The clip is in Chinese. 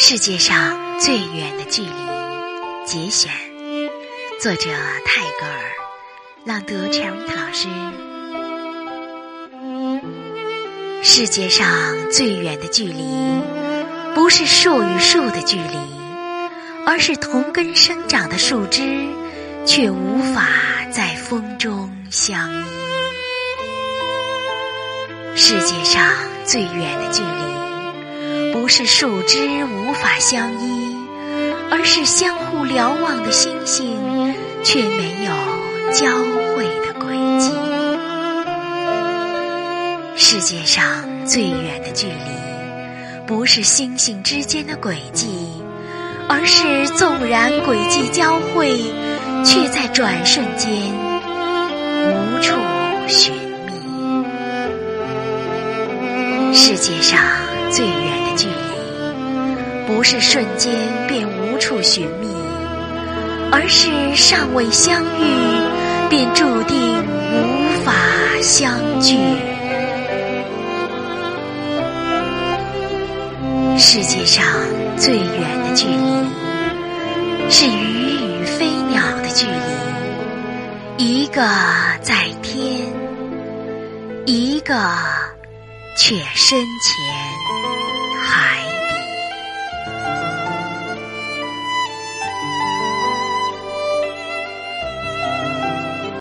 世界上最远的距离，节选，作者泰戈尔，朗读 c h e r 老师。世界上最远的距离，不是树与树的距离，而是同根生长的树枝，却无法在风中相依。世界上最远的距离。不是树枝无法相依，而是相互瞭望的星星却没有交汇的轨迹。世界上最远的距离，不是星星之间的轨迹，而是纵然轨迹交汇，却在转瞬间无处寻觅。世界上最远。距离不是瞬间便无处寻觅，而是尚未相遇便注定无法相聚。世界上最远的距离是鱼与飞鸟的距离，一个在天，一个却身前。